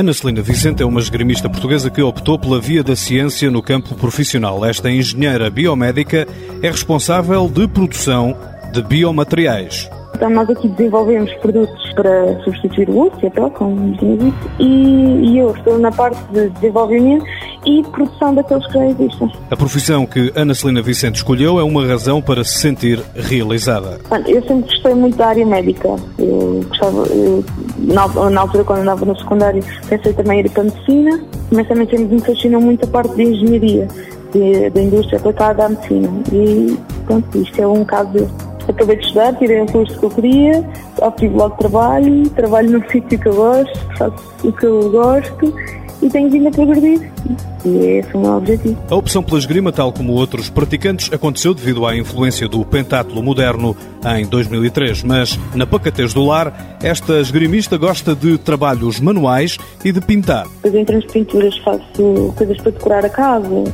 Ana Celina Vicente é uma esgrimista portuguesa que optou pela via da ciência no campo profissional. Esta engenheira biomédica é responsável de produção de biomateriais. Então nós aqui desenvolvemos produtos para substituir o osso e a pele, como dito, e, e eu estou na parte de desenvolvimento e produção daqueles que já existem. A profissão que Ana Celina Vicente escolheu é uma razão para se sentir realizada. Eu sempre gostei muito da área médica. Eu gostava, eu, na, na, altura, quando andava no secundário, pensei também em ir para a medicina, mas também sempre me fascinou muito a parte de engenharia, da indústria aplicada à medicina. E pronto, isto é um caso desse. Acabei de estudar, tirei um curso que eu queria, obtive logo trabalho, trabalho num sítio que eu gosto, faço o que eu gosto e tenho vindo a progredir. E esse é o meu objetivo. A opção pela esgrima, tal como outros praticantes, aconteceu devido à influência do pentátulo moderno em 2003. Mas, na pacatez do lar, esta esgrimista gosta de trabalhos manuais e de pintar. Depois, em termos de pinturas, faço coisas para decorar a casa,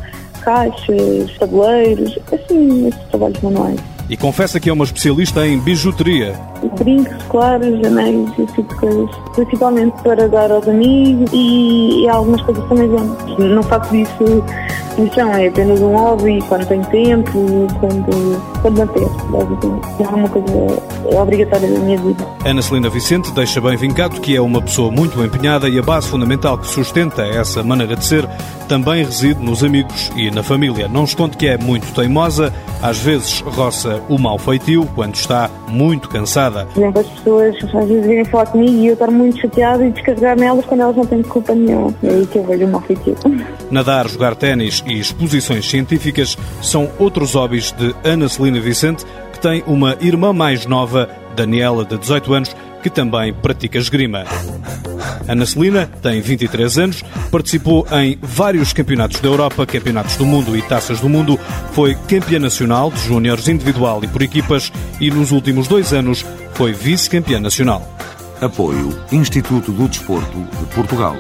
caixas, tabuleiros, assim, esses trabalhos manuais. E confessa que é uma especialista em bijuteria. Brincos, colares, anéis, esse tipo de coisas. Principalmente para dar aos amigos e, e algumas coisas também vendo. Não faço isso então, é apenas um hobby quando tenho tempo, quando, quando não tenho, basicamente. É uma coisa é obrigatória da minha vida. Ana Celina Vicente deixa bem vincado que é uma pessoa muito empenhada e a base fundamental que sustenta essa maneira de ser também reside nos amigos e na família. Não esconde que é muito teimosa, às vezes roça o mau feitio quando está muito cansada. Por exemplo, as pessoas às vezes vêm falar comigo e eu estou muito chateada e descarregar nelas quando elas não têm culpa nenhuma. É aí que eu vejo o mau feitio. Nadar, jogar ténis e exposições científicas são outros hobbies de Ana Celina Vicente, que tem uma irmã mais nova, Daniela, de 18 anos, que também pratica esgrima. Ana Celina tem 23 anos, participou em vários campeonatos da Europa, campeonatos do mundo e taças do mundo, foi campeã nacional de júniores individual e por equipas e nos últimos dois anos foi vice-campeã nacional. Apoio Instituto do Desporto de Portugal.